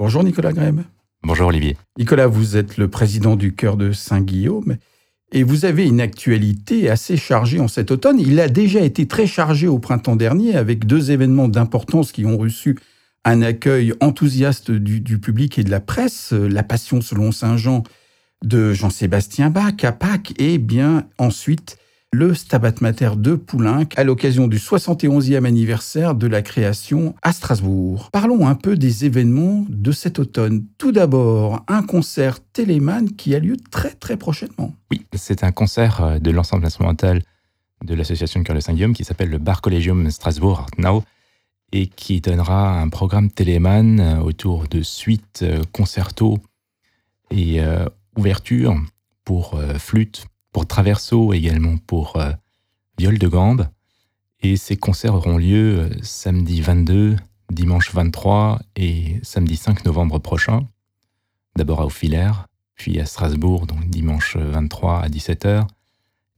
Bonjour Nicolas Graham. Bonjour Olivier. Nicolas, vous êtes le président du chœur de Saint-Guillaume et vous avez une actualité assez chargée en cet automne. Il a déjà été très chargé au printemps dernier avec deux événements d'importance qui ont reçu un accueil enthousiaste du, public et de la presse. La Passion selon Saint Jean de Jean-Sébastien Bach à Pâques et bien ensuite le Stabat Mater de Poulenc à l'occasion du 71e anniversaire de la création à Strasbourg. Parlons un peu des événements de cet automne. Tout d'abord, un concert Téléman qui a lieu très très prochainement. Oui, c'est un concert euh, de l'ensemble instrumental de l'association cœur de Saint-Guillaume qui s'appelle le Bar Collegium Strasbourg Now et qui donnera un programme Téléman euh, autour de suites, euh, concertos et ouvertures pour flûte, pour Traverso également pour euh, Viol de Gambe. Et ces concerts auront lieu euh, samedi 22, dimanche 23 et samedi 5 novembre prochain. D'abord à Auffilaire, puis à Strasbourg, donc dimanche 23 à 17h,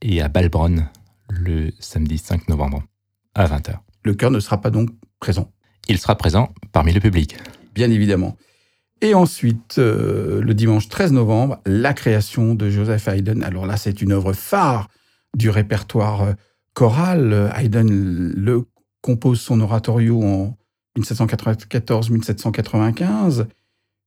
et à Balbronn le samedi 5 novembre à 20h. Le chœur ne sera pas donc présent? Il sera présent parmi le public. Bien évidemment. Et ensuite, euh, le dimanche 13 novembre, la création de Joseph Haydn. Alors là, c'est une œuvre phare du répertoire euh, choral. Haydn le compose son oratorio en 1794-1795.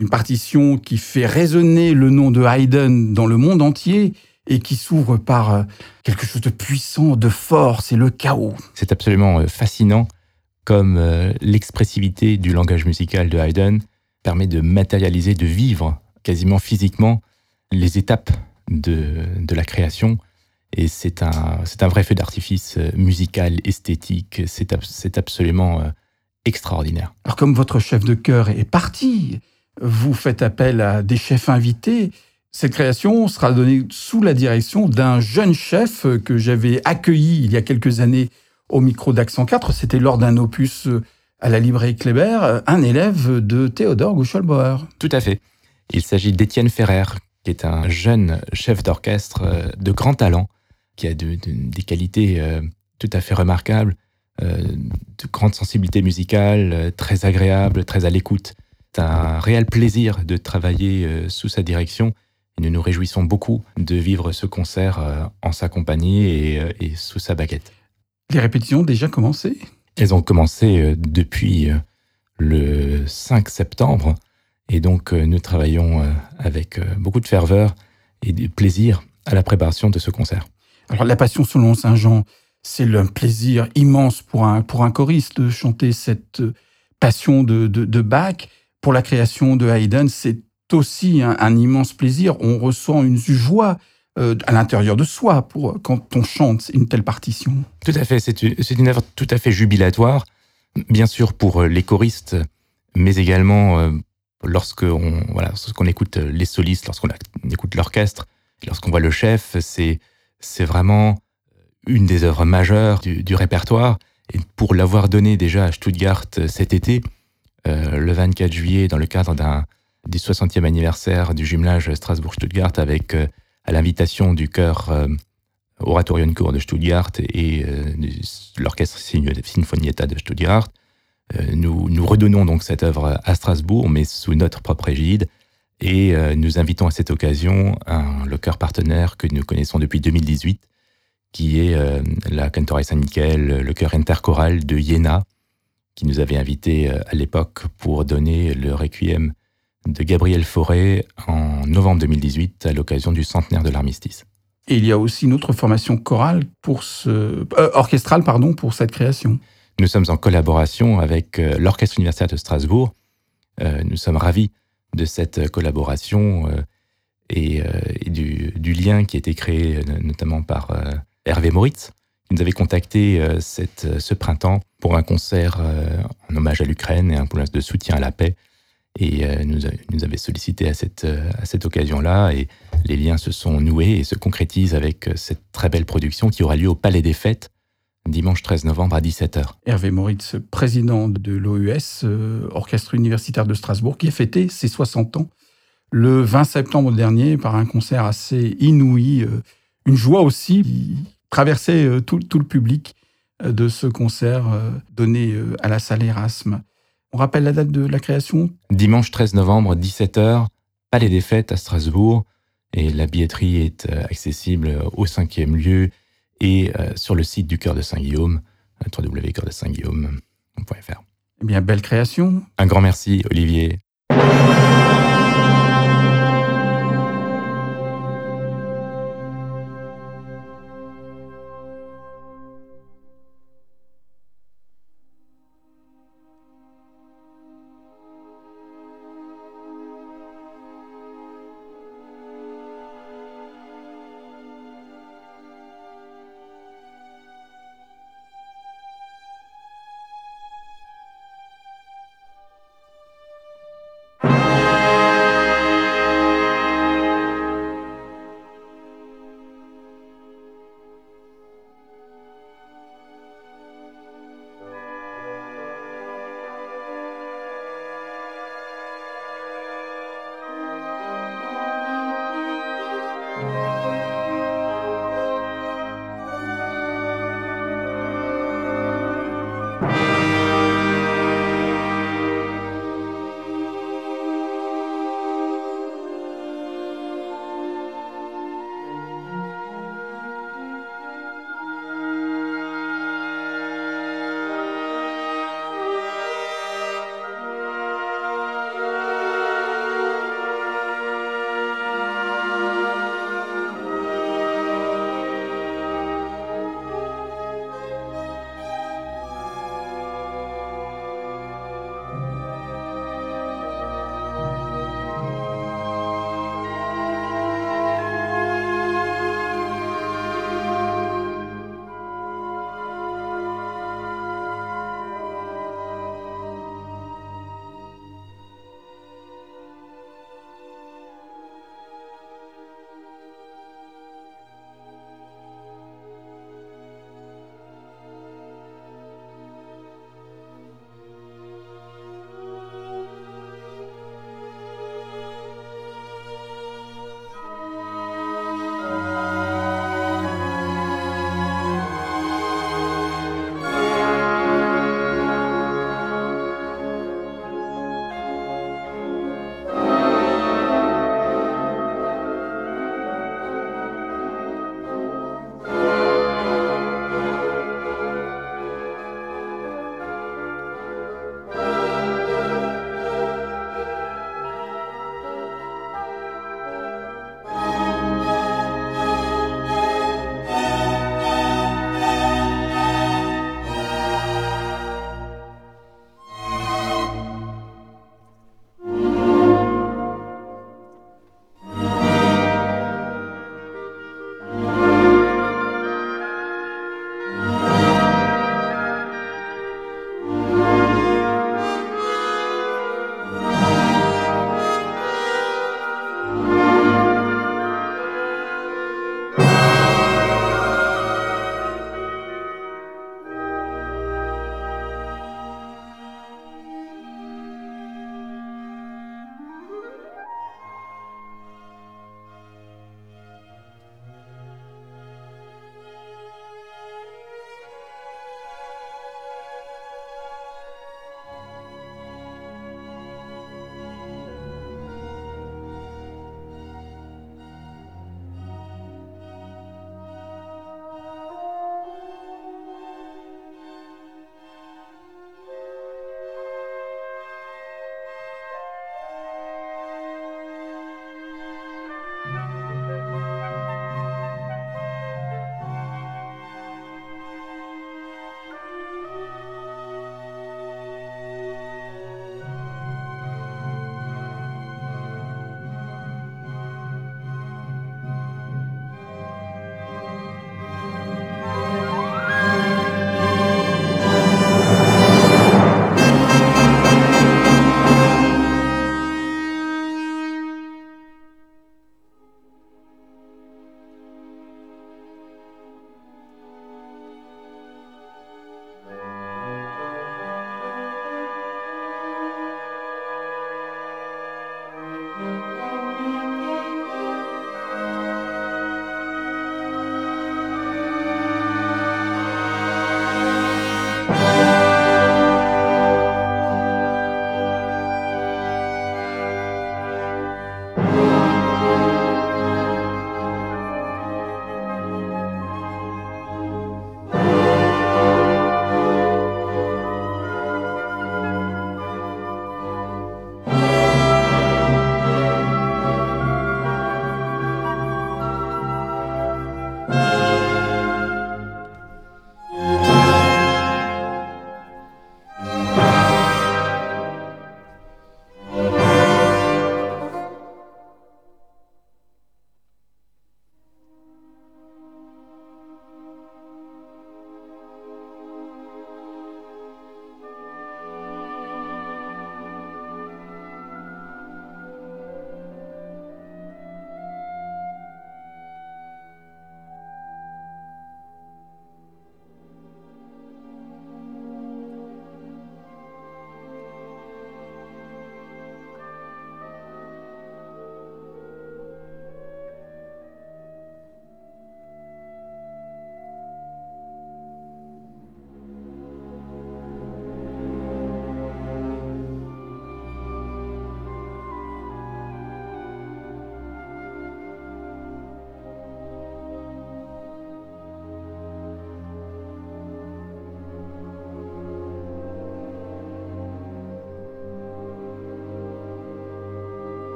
Une partition qui fait résonner le nom de Haydn dans le monde entier et qui s'ouvre par euh, quelque chose de puissant, de fort, c'est le chaos. C'est absolument fascinant comme l'expressivité du langage musical de Haydn permet de matérialiser, de vivre quasiment physiquement les étapes de, de la création. Et c'est un, c'est un vrai feu d'artifice euh, musical, esthétique. C'est, absolument euh, extraordinaire. Alors, comme votre chef de chœur est parti, vous faites appel à des chefs invités. Cette création sera donnée sous la direction d'un jeune chef que j'avais accueilli il y a quelques années au micro d'Accent 4. C'était lors d'un opus euh, à la librairie Kléber un élève de Théodore Guschelbauer. Tout à fait. Il s'agit d'Étienne Ferrer, qui est un jeune chef d'orchestre euh, de grand talent, qui a des qualités euh, tout à fait remarquables, euh, de grande sensibilité musicale, très agréable, très à l'écoute. C'est un réel plaisir de travailler sous sa direction et nous nous réjouissons beaucoup de vivre ce concert en sa compagnie et, et sous sa baguette. Les répétitions ont déjà commencé elles ont commencé euh, depuis euh, le 5 septembre et donc euh, nous travaillons avec beaucoup de ferveur et de plaisir à la préparation de ce concert. Alors la Passion selon Saint Jean, c'est un plaisir immense pour un, pour un choriste de chanter cette passion de, Bach. Pour la création de Haydn, c'est aussi un, un, immense plaisir. On ressent une joie à l'intérieur de soi pour quand on chante une telle partition. Tout à fait, c'est une, œuvre tout à fait jubilatoire, bien sûr pour euh, les choristes, mais également euh, lorsque on voilà, lorsqu'on écoute les solistes, lorsqu'on écoute l'orchestre, lorsqu'on voit le chef, c'est vraiment une des œuvres majeures du, répertoire. Et pour l'avoir donné déjà à Stuttgart cet été, le 24 juillet, dans le cadre du 60e anniversaire du jumelage Strasbourg-Stuttgart avec à l'invitation du chœur euh, Oratorienchor de Stuttgart et euh, de l'orchestre Sinfonietta de Stuttgart. Euh, nous, redonnons donc cette œuvre à Strasbourg, mais sous notre propre égide, et nous invitons à cette occasion le chœur partenaire que nous connaissons depuis 2018, qui est la Cantoria Saint-Michel, le chœur interchoral de Jena, qui nous avait invités à l'époque pour donner le requiem de Gabriel Fauré en novembre 2018 à l'occasion du centenaire de l'armistice. Et il y a aussi une autre formation chorale pour ce, euh, orchestrale pardon, pour cette création. Nous sommes en collaboration avec euh, l'Orchestre universitaire de Strasbourg. Euh, nous sommes ravis de cette collaboration et, du, lien qui a été créé notamment par Hervé Moritz, qui nous avait contacté cette, ce printemps pour un concert en hommage à l'Ukraine et un point de soutien à la paix et euh, nous, nous avait sollicité à cette, euh, à cette occasion-là. Et les liens se sont noués et se concrétisent avec euh, cette très belle production qui aura lieu au Palais des Fêtes dimanche 13 novembre à 17h. Hervé Moritz, président de l'OUS, Orchestre universitaire de Strasbourg, qui a fêté ses 60 ans le 20 septembre dernier par un concert assez inouï. Une joie aussi qui traversait tout, tout le public de ce concert donné à la salle Erasme. On rappelle la date de la création Dimanche 13 novembre, 17h, Palais des Fêtes à Strasbourg. Et la billetterie est euh, accessible au cinquième lieu et euh, sur le site du Cœur de Saint-Guillaume, www.cœurdesaintguillaume.fr. Eh bien, belle création. Un grand merci, Olivier.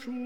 شو